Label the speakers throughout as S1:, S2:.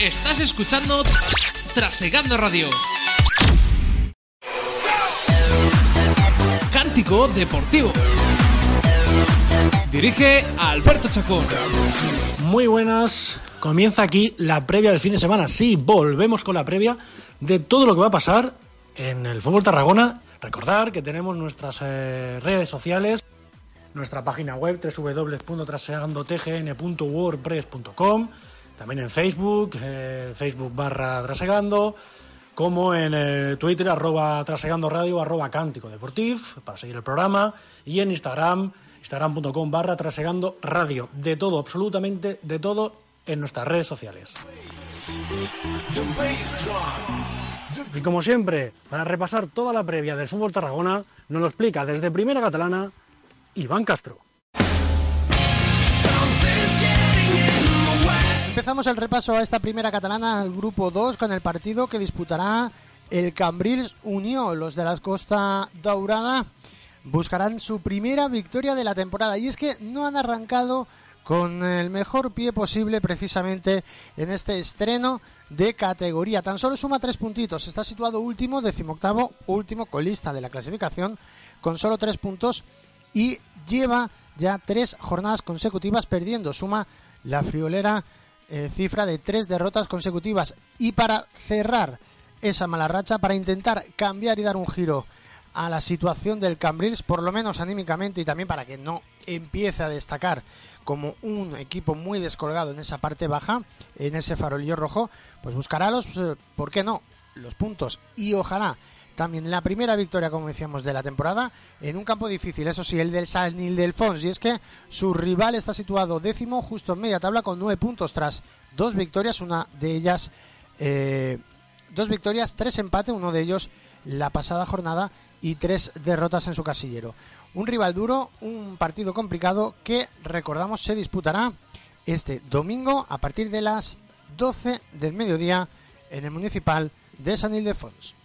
S1: Estás escuchando Trasegando Radio. Cántico Deportivo. Dirige Alberto Chacón.
S2: Muy buenas. Comienza aquí la previa del fin de semana. Sí, volvemos con la previa de todo lo que va a pasar en el fútbol Tarragona. Recordar que tenemos nuestras eh, redes sociales, nuestra página web www.trasegandotgn.wordpress.com, también en Facebook, eh, Facebook barra Trasegando, como en eh, Twitter arroba Trasegando Radio arroba Cántico Deportiv para seguir el programa y en Instagram instagram.com barra Trasegando Radio. De todo, absolutamente de todo en nuestras redes sociales. Y como siempre, para repasar toda la previa del fútbol Tarragona, nos lo explica desde Primera Catalana Iván Castro.
S3: Empezamos el repaso a esta primera catalana, al grupo 2, con el partido que disputará el Cambrils Unión. Los de la Costa Daurada buscarán su primera victoria de la temporada. Y es que no han arrancado con el mejor pie posible precisamente en este estreno de categoría. Tan solo suma tres puntitos. Está situado último, decimoctavo, último colista de la clasificación, con solo tres puntos y lleva ya tres jornadas consecutivas perdiendo. Suma la friolera eh, cifra de tres derrotas consecutivas. Y para cerrar esa mala racha, para intentar cambiar y dar un giro a la situación del Cambrils, por lo menos anímicamente y también para que no empiece a destacar como un equipo muy descolgado en esa parte baja, en ese farolillo rojo, pues buscará los, eh, ¿por qué no?, los puntos y ojalá también la primera victoria, como decíamos, de la temporada en un campo difícil, eso sí, el del San Ildefonso. Y es que su rival está situado décimo, justo en media tabla, con nueve puntos tras dos victorias, una de ellas, eh, dos victorias, tres empates, uno de ellos la pasada jornada y tres derrotas en su casillero. Un rival duro, un partido complicado que, recordamos, se disputará este domingo a partir de las 12 del mediodía en el municipal de San Ildefonso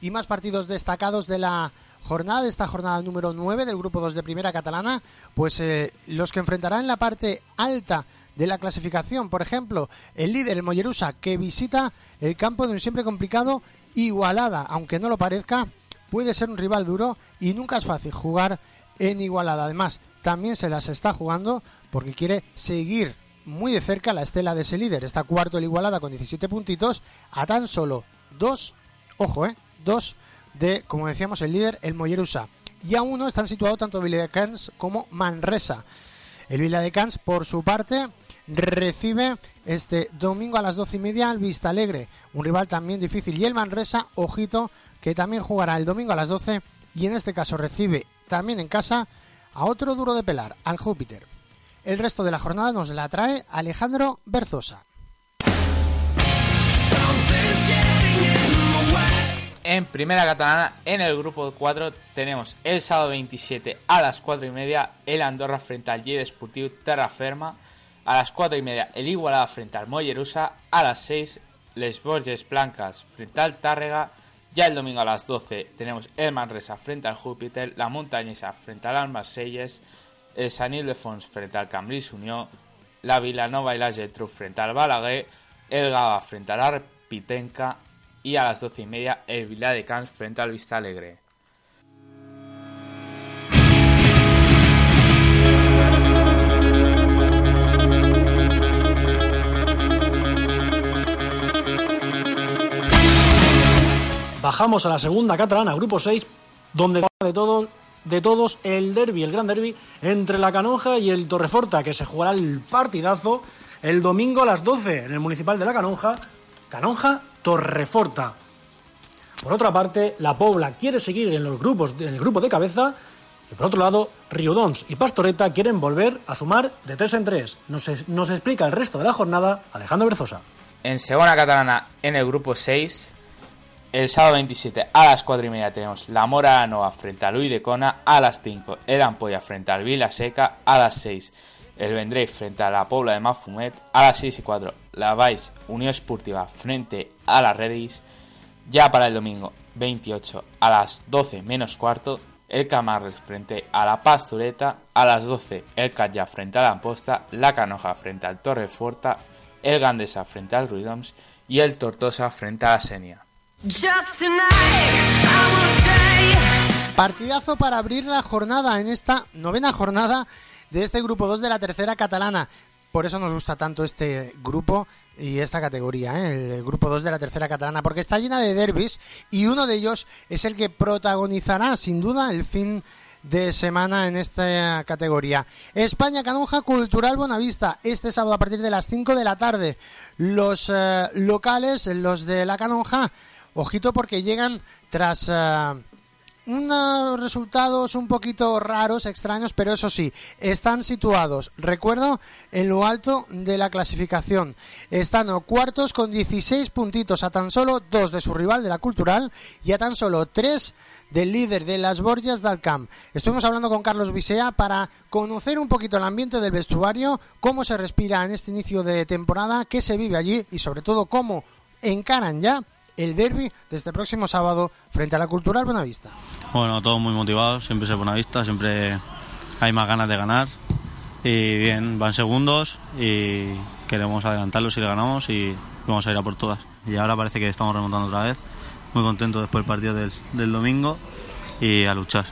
S3: y más partidos destacados de la jornada, esta jornada número 9 del grupo 2 de Primera Catalana, pues eh, los que enfrentarán en la parte alta de la clasificación, por ejemplo, el líder, el Mollerusa, que visita el campo de un siempre complicado Igualada, aunque no lo parezca, puede ser un rival duro y nunca es fácil jugar en Igualada. Además, también se las está jugando porque quiere seguir muy de cerca la estela de ese líder. Está cuarto el Igualada con 17 puntitos a tan solo dos, ojo, eh, dos de, como decíamos, el líder, el Mollerusa. Y a uno están situados tanto Viladecans como Manresa. El Viladecans, por su parte, recibe este domingo a las doce y media al Vista Alegre, un rival también difícil. Y el Manresa, ojito, que también jugará el domingo a las 12 y en este caso recibe también en casa a otro duro de pelar, al Júpiter. El resto de la jornada nos la trae Alejandro Berzosa.
S4: En primera catalana, en el grupo 4, tenemos el sábado 27 a las 4 y media el Andorra frente al Lleida Esportiu Terraferma. A las 4 y media el Igualada frente al Mollerusa. A las 6 Les Borges Blancas frente al Tárrega. Ya el domingo a las 12 tenemos el Manresa frente al Júpiter. La Montañesa frente al Almaselles. El San Ildefons frente al Cambrils Unión. La Vilanova y la Getru frente al Balaguer. El Gaba frente al Arpitenca y a las doce y media el Vila de Cans frente al Vista Alegre.
S2: Bajamos a la segunda catalana, grupo 6, donde de de todos el derby, el gran derby entre la Canonja y el Torreforta, que se jugará el partidazo el domingo a las 12 en el municipal de la Canonja. Canonja Torreforta. Por otra parte, la Pobla quiere seguir en los grupos, en el grupo de cabeza. Y por otro lado, Riudons y Pastoreta quieren volver a sumar de tres en tres. Nos, nos explica el resto de la jornada Alejandro Berzosa.
S4: En segunda catalana, en el grupo 6, el sábado 27 a las 4 y media tenemos la Mora Nova frente a Luis de Cona. A las 5, el Ampolla frente al Vila Seca. A las 6, el Vendrell frente a la Pobla de Mafumet. A las 6 y 4, la Vice Unión Esportiva frente a la Redis. Ya para el domingo 28 a las 12 menos cuarto, el Camarles frente a la Pastureta. A las 12, el Calla frente a la Amposta. La Canoja frente al Torreforta. el Gandesa frente al Ruidoms y el Tortosa frente a la Senia.
S3: Partidazo para abrir la jornada en esta novena jornada de este grupo 2 de la tercera catalana. Por eso nos gusta tanto este grupo y esta categoría, ¿eh? el grupo 2 de la tercera catalana, porque está llena de derbis y uno de ellos es el que protagonizará sin duda el fin de semana en esta categoría. España Canonja Cultural Bonavista, este sábado a partir de las 5 de la tarde. Los eh, locales, los de la Canonja, ojito porque llegan tras... Eh, unos resultados un poquito raros, extraños, pero eso sí, están situados, recuerdo, en lo alto de la clasificación. Están cuartos con 16 puntitos, a tan solo dos de su rival de la Cultural y a tan solo tres del líder de las Borgias del Camp. Estuvimos hablando con Carlos Bisea para conocer un poquito el ambiente del vestuario, cómo se respira en este inicio de temporada, qué se vive allí y sobre todo cómo encaran ya el derby de este próximo sábado frente a la Cultural Buenavista.
S5: Bueno, todos muy motivados, siempre es Buenavista, siempre hay más ganas de ganar y bien, van segundos y queremos adelantarlos si le ganamos y vamos a ir a por todas. Y ahora parece que estamos remontando otra vez, muy contento después del partido del, del domingo y a luchar.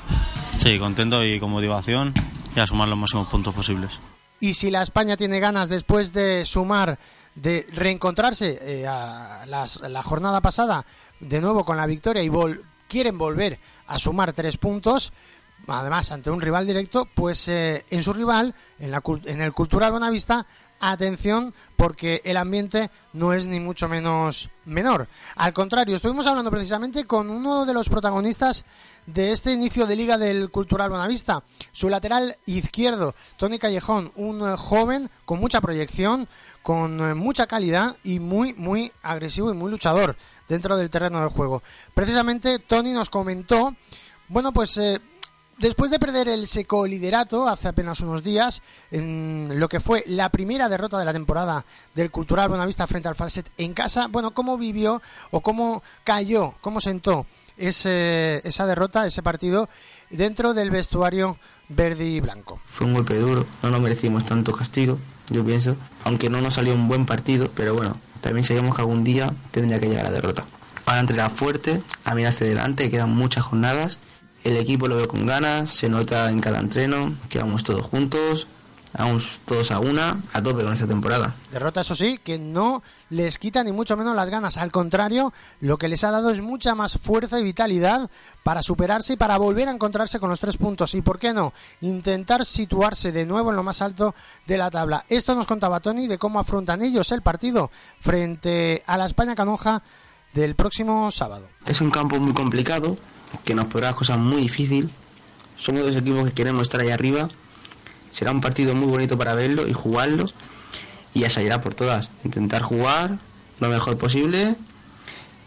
S5: Sí, contento y con motivación y a sumar los máximos puntos posibles.
S3: Y si la España tiene ganas después de sumar de reencontrarse eh, a las- la jornada pasada de nuevo con la victoria y vol- quieren volver a sumar tres puntos, además ante un rival directo, pues eh, en su rival, en, la, en el Cultural Bonavista, atención porque el ambiente no es ni mucho menos menor. Al contrario, estuvimos hablando precisamente con uno de los protagonistas de este inicio de liga del Cultural Bonavista, su lateral izquierdo, Tony Callejón, un eh, joven con mucha proyección, con eh, mucha calidad y muy, muy agresivo y muy luchador dentro del terreno de juego. Precisamente Tony nos comentó, bueno, pues Después de perder el seco liderato hace apenas unos días, en lo que fue la primera derrota de la temporada del Cultural Buenavista frente al Falset en casa, bueno, ¿cómo vivió o cómo cayó, cómo sentó ese, esa derrota, ese partido dentro del vestuario verde y blanco?
S6: Fue un golpe duro, no nos merecimos tanto castigo, yo pienso, aunque no nos salió un buen partido, pero bueno, también sabíamos que algún día tendría que llegar la derrota. Para entrenar fuerte, a mirar hacia adelante, quedan muchas jornadas, el equipo lo veo con ganas, se nota en cada entreno, que vamos todos juntos, vamos todos a una, a tope con esta temporada.
S3: Derrota, eso sí, que no les quita ni mucho menos las ganas. Al contrario, lo que les ha dado es mucha más fuerza y vitalidad para superarse y para volver a encontrarse con los tres puntos. Y por qué no, intentar situarse de nuevo en lo más alto de la tabla. Esto nos contaba Tony de cómo afrontan ellos el partido frente a la España Canoja del próximo sábado.
S6: Es un campo muy complicado, que nos pondrá las cosas muy difícil. Somos dos equipos que queremos estar ahí arriba. Será un partido muy bonito para verlo y jugarlo. Y se irá por todas. Intentar jugar lo mejor posible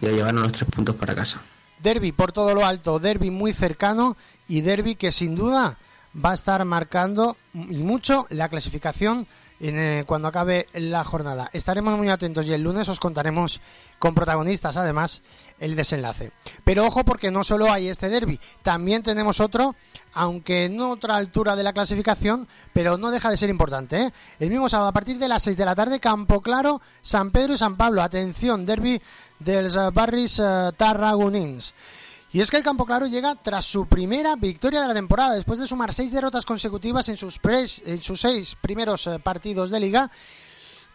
S6: y a llevarnos los tres puntos para casa.
S3: Derby por todo lo alto, derby muy cercano y derby que sin duda va a estar marcando y mucho la clasificación en, eh, cuando acabe la jornada. Estaremos muy atentos y el lunes os contaremos con protagonistas además el desenlace. Pero ojo porque no solo hay este derby, también tenemos otro, aunque en otra altura de la clasificación, pero no deja de ser importante. ¿eh? El mismo sábado a partir de las 6 de la tarde, Campo Claro, San Pedro y San Pablo. Atención, derby dels eh, barris eh, tarragonins. Y es que el Campo Claro llega tras su primera victoria de la temporada, después de sumar seis derrotas consecutivas en sus, en sus seis primeros eh, partidos de liga.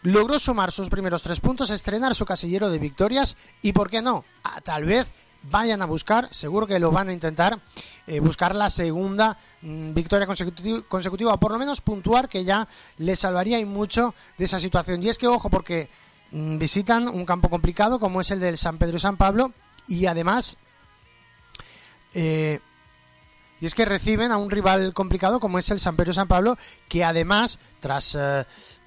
S3: Logró sumar sus primeros tres puntos, estrenar su casillero de victorias y, ¿por qué no? Ah, tal vez vayan a buscar, seguro que lo van a intentar, eh, buscar la segunda mm, victoria consecutiva, consecutiva, o por lo menos puntuar, que ya les salvaría y mucho de esa situación. Y es que, ojo, porque mm, visitan un campo complicado como es el del San Pedro y San Pablo y además eh, y es que reciben a un rival complicado como es el San Pedro San Pablo, que además, tras eh,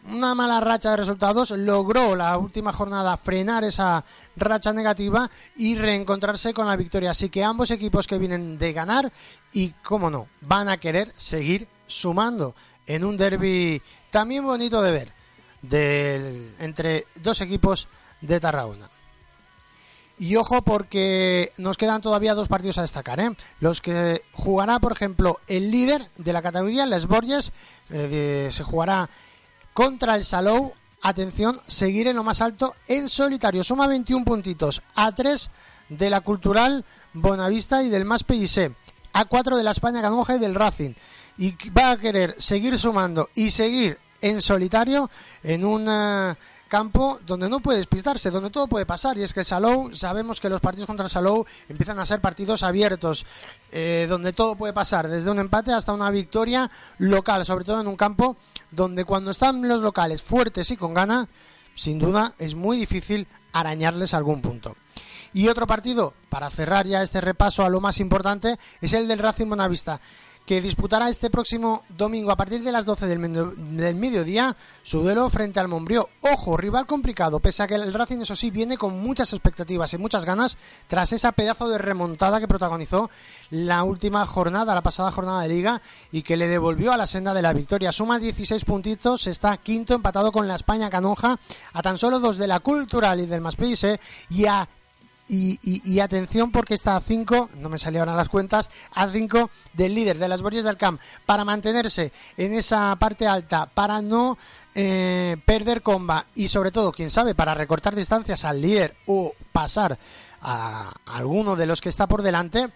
S3: una mala racha de resultados, logró la última jornada frenar esa racha negativa y reencontrarse con la victoria. Así que ambos equipos que vienen de ganar y, cómo no, van a querer seguir sumando en un derby también bonito de ver del, entre dos equipos de Tarragona. Y ojo porque nos quedan todavía dos partidos a destacar. ¿eh? Los que jugará, por ejemplo, el líder de la categoría, Les Borges, eh, se jugará contra el Salou atención, seguir en lo más alto en solitario. Suma 21 puntitos a 3 de la Cultural Bonavista y del Más PIC, a 4 de la España Canonja y del Racing. Y va a querer seguir sumando y seguir en solitario en un eh, campo donde no puede despistarse, donde todo puede pasar. Y es que Salou, sabemos que los partidos contra Salou empiezan a ser partidos abiertos, eh, donde todo puede pasar, desde un empate hasta una victoria local, sobre todo en un campo donde cuando están los locales fuertes y con gana, sin duda es muy difícil arañarles algún punto. Y otro partido, para cerrar ya este repaso a lo más importante, es el del Racing Bonavista que disputará este próximo domingo a partir de las 12 del, mediodía su duelo frente al Mombrío. Ojo, rival complicado, pese a que el Racing, eso sí, viene con muchas expectativas y muchas ganas tras esa pedazo de remontada que protagonizó la última jornada, la pasada jornada de liga y que le devolvió a la senda de la victoria. Suma 16 puntitos, está quinto empatado con la España Canoja a tan solo dos de la Cultural y del Maspise y a y, atención porque está a 5, no me salieron a las cuentas, a 5 del líder de las Borges del Camp para mantenerse en esa parte alta, para no eh, perder comba y sobre todo, quién sabe, para recortar distancias al líder o pasar a alguno de los que está por delante.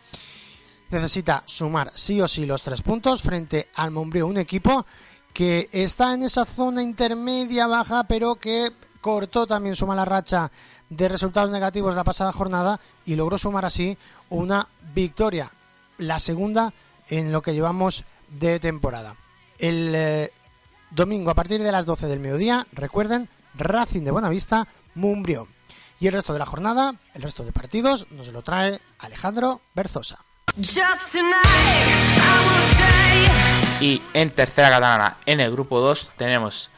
S3: Necesita sumar sí o sí los tres puntos frente al Mombrío, un equipo que está en esa zona intermedia baja, pero que cortó también su mala racha de resultados negativos la pasada jornada y logró sumar así una victoria, la segunda en lo que llevamos de temporada. El eh, domingo a partir de las 12 del mediodía, recuerden, Racing de Buenavista, Mumbrio. Y el resto de la jornada, el resto de partidos, nos lo trae Alejandro Berzosa.
S4: Y en tercera catalana, en el grupo 2, tenemos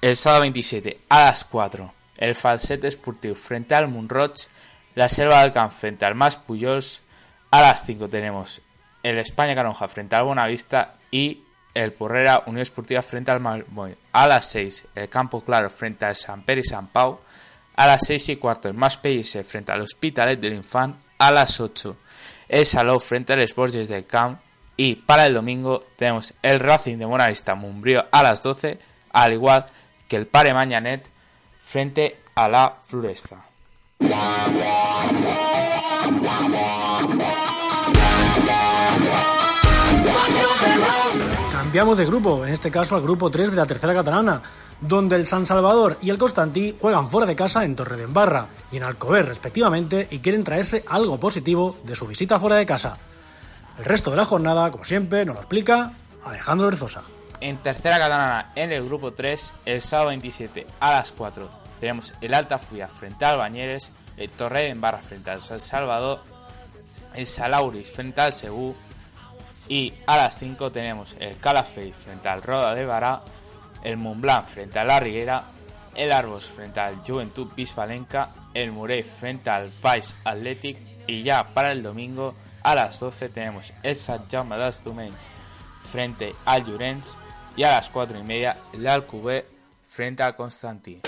S4: el sábado 27 a las 4 el Falset Esportiu frente al Munroch, la Selva del Camp frente al Más Puyols, a las 5 tenemos el España Canonja frente al Bonavista y el Porrera Unión Esportiva frente al Malmoy. A las 6 el Campo Claro frente al San Pere y San Pau. A las 6 y cuarto el Más PS frente al Hospitalet del Infant. A las 8 el Salou frente al Borges del Camp. Y para el domingo tenemos el Racing de Bonavista Mumbrío a las 12, al igual que el Pare Mañanet frente a la floresta.
S2: Cambiamos de grupo, en este caso al grupo 3 de la tercera catalana, donde el San Salvador y el Constantí juegan fuera de casa en Torredembarra y en Alcover respectivamente y quieren traerse algo positivo de su visita fuera de casa. El resto de la jornada, como siempre, nos lo explica Alejandro Berzosa.
S4: En tercera catalana, en el grupo 3, el sábado 27 a las 4, tenemos el Alta Fuya frente al Bañeres, el Torre en Barra frente al San Salvador, el Salauris frente al Segú y a las 5 tenemos el Calafey frente al Roda de Bará, el Montblanc frente a la Riguera, el Arbos frente al Juventud Bispalenca, el Murey frente al Pais Athletic y ya para el domingo a las 12 tenemos el Sant Jaume dels frente al Llorenç y a las 4 y media el Alcubé frente al Constantí.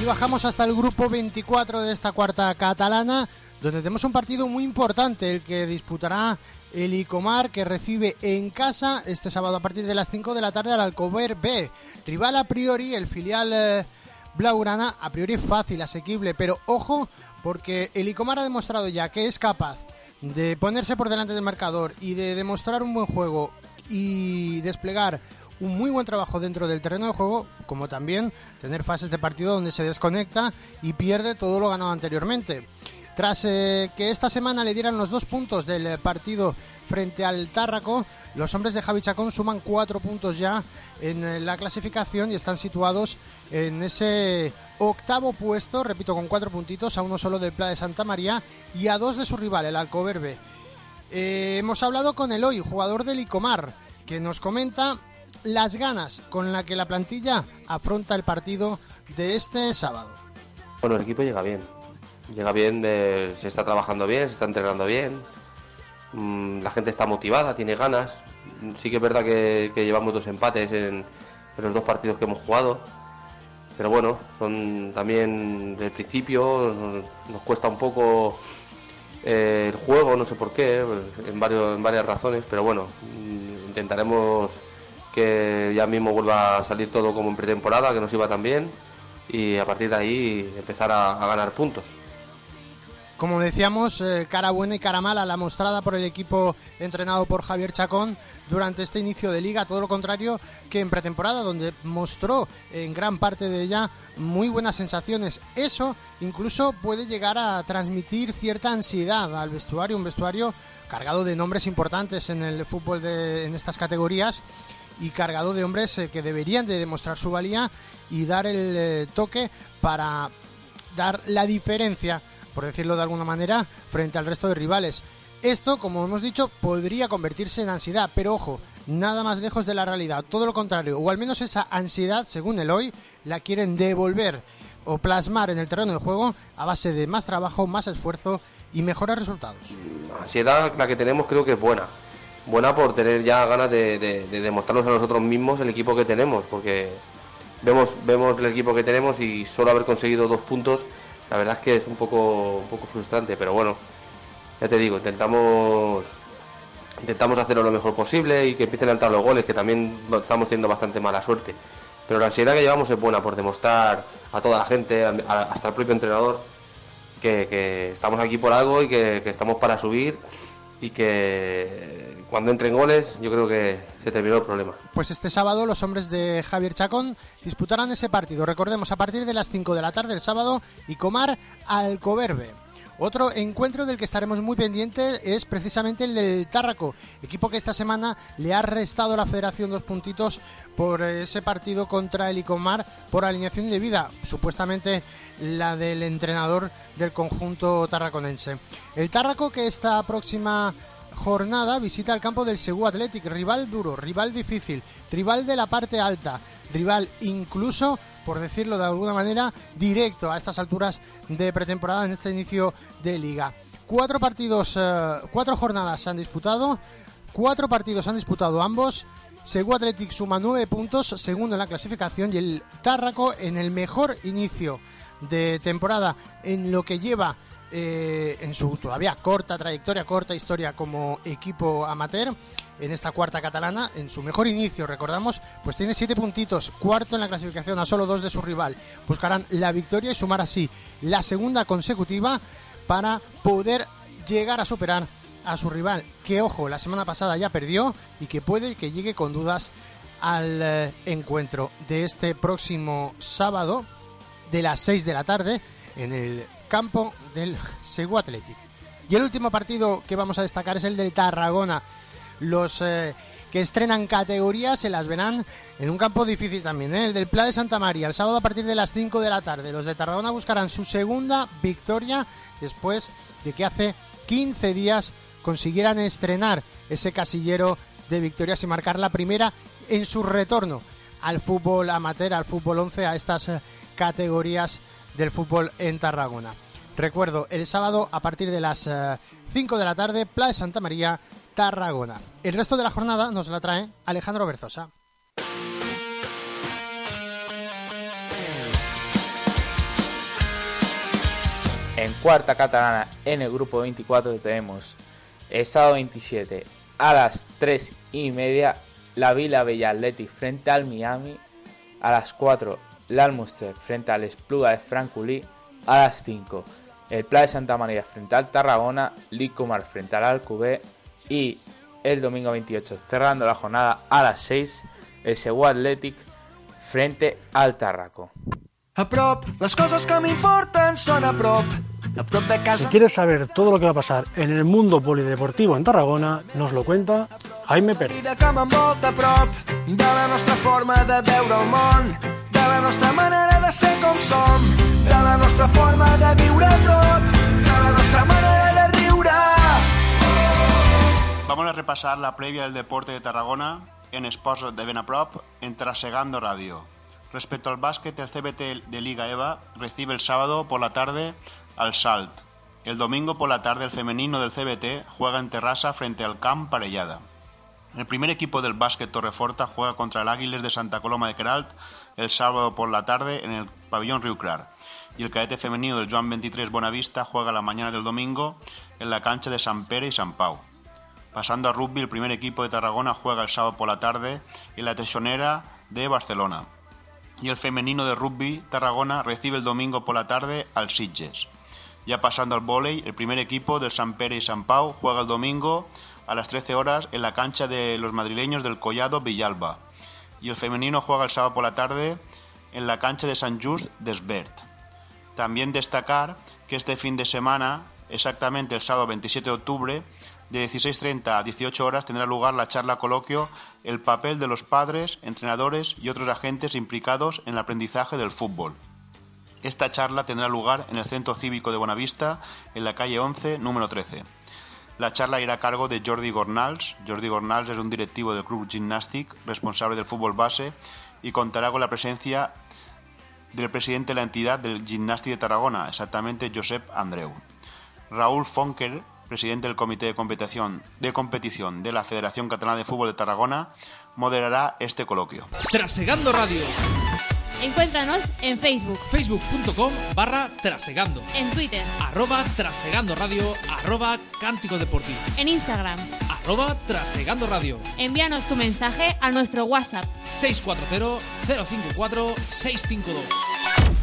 S3: Y bajamos hasta el grupo 24 de esta cuarta catalana, donde tenemos un partido muy importante, el que disputará el Icomar, que recibe en casa este sábado a partir de las 5 de la tarde al Alcover B. Rival a priori, el filial eh, Blaurana, a priori fácil, asequible, pero ojo porque el Icomar ha demostrado ya que es capaz de ponerse por delante del marcador y de demostrar un buen juego y desplegar un muy buen trabajo dentro del terreno de juego, como también tener fases de partido donde se desconecta y pierde todo lo ganado anteriormente. Tras eh, que esta semana le dieran los dos puntos del eh, partido frente al Tárraco, los hombres de Javi Chacón suman cuatro puntos ya en eh, la clasificación y están situados en ese octavo puesto, repito, con cuatro puntitos, a uno solo del Pla de Santa María y a dos de su rival, el Alcoverbe. hemos hablado con Eloy, jugador del Icomar, que nos comenta las ganas con la que la plantilla afronta el partido de este sábado.
S7: Bueno, el equipo llega bien, llega bien, se está trabajando bien, se está entrenando bien, mm, la gente está motivada, tiene ganas. Sí que es verdad que, llevamos dos empates en, los dos partidos que hemos jugado, pero bueno, son también del principio, nos, cuesta un poco eh, el juego, no sé por qué, en, varios, en varias razones, pero bueno, mm, intentaremos que ya mismo vuelva a salir todo como en pretemporada, que nos iba tan bien y a partir de ahí empezar a ganar puntos.
S3: Como decíamos, eh, cara buena y cara mala la mostrada por el equipo entrenado por Javier Chacón durante este inicio de liga, todo lo contrario que en pretemporada, donde mostró en gran parte de ella muy buenas sensaciones. Eso incluso puede llegar a transmitir cierta ansiedad al vestuario, un vestuario cargado de nombres importantes en el fútbol de, en estas categorías y cargado de hombres eh, que deberían de demostrar su valía y dar el eh, toque para dar la diferencia por decirlo de alguna manera, frente al resto de rivales. Esto, como hemos dicho, podría convertirse en ansiedad, pero ojo, nada más lejos de la realidad, todo lo contrario, o al menos esa ansiedad, según el hoy, la quieren devolver o plasmar en el terreno del juego a base de más trabajo, más esfuerzo y mejores resultados.
S7: Ansiedad, la que tenemos, creo que es buena. Buena por tener ya ganas de, de, de demostrarnos a nosotros mismos el equipo que tenemos, porque vemos, vemos el equipo que tenemos y solo haber conseguido dos puntos la verdad es que es un poco, un poco frustrante, pero bueno, ya te digo, intentamos intentamos hacerlo lo mejor posible y que empiecen a entrar los goles, que también estamos teniendo bastante mala suerte. Pero la ansiedad que llevamos es buena por demostrar a toda la gente, hasta el propio entrenador, que, estamos aquí por algo y que, que estamos para subir y que cuando entren goles yo creo que se terminó el problema.
S3: Pues este sábado los hombres de Javier Chacón disputarán ese partido, recordemos, a partir de las 5 de la tarde el sábado y Comar Alcoverbe. Otro encuentro del que estaremos muy pendientes es precisamente el del Tárraco, equipo que esta semana le ha restado a la federación dos puntitos por ese partido contra el Icomar por alineación de vida, supuestamente la del entrenador del conjunto tarraconense. El Tárraco que esta próxima jornada visita el campo del Segú Athletic, rival duro, rival difícil, rival de la parte alta, rival incluso, por decirlo de alguna manera, directo a estas alturas de pretemporada en este inicio de liga. Cuatro partidos, eh, cuatro jornadas se han disputado, cuatro partidos han disputado ambos. Segú Athletic suma nueve puntos, segundo en la clasificación, y el Tárraco en el mejor inicio de temporada en lo que lleva eh, en su todavía corta trayectoria, corta historia como equipo amateur en esta cuarta catalana, en su mejor inicio, recordamos, pues tiene siete puntitos, cuarto en la clasificación a solo dos de su rival. Buscarán la victoria y sumar así la segunda consecutiva para poder llegar a superar a su rival, que ojo, la semana pasada ya perdió y que puede que llegue con dudas al eh, encuentro de este próximo sábado de las 6 de la tarde en el campo del Segu Athletic. Y el último partido que vamos a destacar es el del Tarragona. Los eh, que estrenan categorías se las verán en un campo difícil también, ¿eh? el del Pla de Santa María, el sábado a partir de las 5 de la tarde. Los de Tarragona buscarán su segunda victoria después de que hace 15 días consiguieran estrenar ese casillero de victorias y marcar la primera en su retorno al fútbol amateur, al fútbol 11, a estas eh, categorías del fútbol en Tarragona. Recuerdo, el sábado a partir de las 5 de la tarde, Playa Santa María, Tarragona. El resto de la jornada nos la trae Alejandro Berzosa.
S4: En cuarta catalana, en el grupo 24, tenemos el sábado 27 a las 3 y media, la Vila Bella Athletic frente al Miami. A las 4, la Almuster frente al Espluga de Franculí. A las 5, el Pla de Santa María frente al Tarragona, Licomar frente al Alcubé y el domingo 28, cerrando la jornada a las 6, el Segur Athletic frente al Tarraco.
S8: A prop, les coses que m'importen són a prop. A prop de
S2: Si quieres saber todo lo que va a pasar en el mundo polideportivo en Tarragona, nos lo cuenta Jaime Pérez.
S8: La nostra manera de ser com som, de la nostra forma de viure a prop, de la nostra manera de riure.
S9: Vamos a repasar la previa del deporte de Tarragona en Sports de Benaprop en Trasegando Radio. Respecto al básquet, el CBT de Liga EVA recibe el sábado por la tarde al Salt. El domingo por la tarde el femenino del CBT juega en Terrassa frente al Camp Parellada. El primer equipo del básquet Torreforta juega contra el Águiles de Santa Coloma de Queralt el sábado por la tarde en el pabellón Riucrar. y el cadete femenino del Joan 23 Buenavista juega la mañana del domingo en la cancha de San Pere y San Pau. Pasando a rugby, el primer equipo de Tarragona juega el sábado por la tarde en la Tesonera de Barcelona. Y el femenino de rugby Tarragona recibe el domingo por la tarde al Sitges. Ya pasando al vóley, el primer equipo del San Pere y San Pau juega el domingo a las 13 horas en la cancha de los madrileños del Collado Villalba. Y el femenino juega el sábado por la tarde en la cancha de San Just d'Esbert. También destacar que este fin de semana, exactamente el sábado 27 de octubre, de 16.30 a 18 horas tendrá lugar la charla coloquio El papel de los padres, entrenadores y otros agentes implicados en el aprendizaje del fútbol. Esta charla tendrá lugar en el Centro Cívico de Buenavista, en la calle 11, número 13. La charla irá a cargo de Jordi Gornals. Jordi Gornals es un directivo del Club Gymnastic, responsable del fútbol base, y contará con la presencia del presidente de la entidad del Gimnasti de Tarragona, exactamente Josep Andreu. Raúl Fonker, presidente del Comité de Competición, de Competición de la Federación Catalana de Fútbol de Tarragona, moderará este coloquio.
S1: Trasegando Radio.
S10: Encuéntranos en Facebook,
S1: Facebook.com barra Trasegando.
S10: en Twitter,
S1: Arroba Trasegando Radio. Arroba Cántico Deportivo.
S10: en Instagram.
S1: Arroba Trasegando Radio.
S10: Envíanos tu mensaje a nuestro WhatsApp
S1: 640 054 652.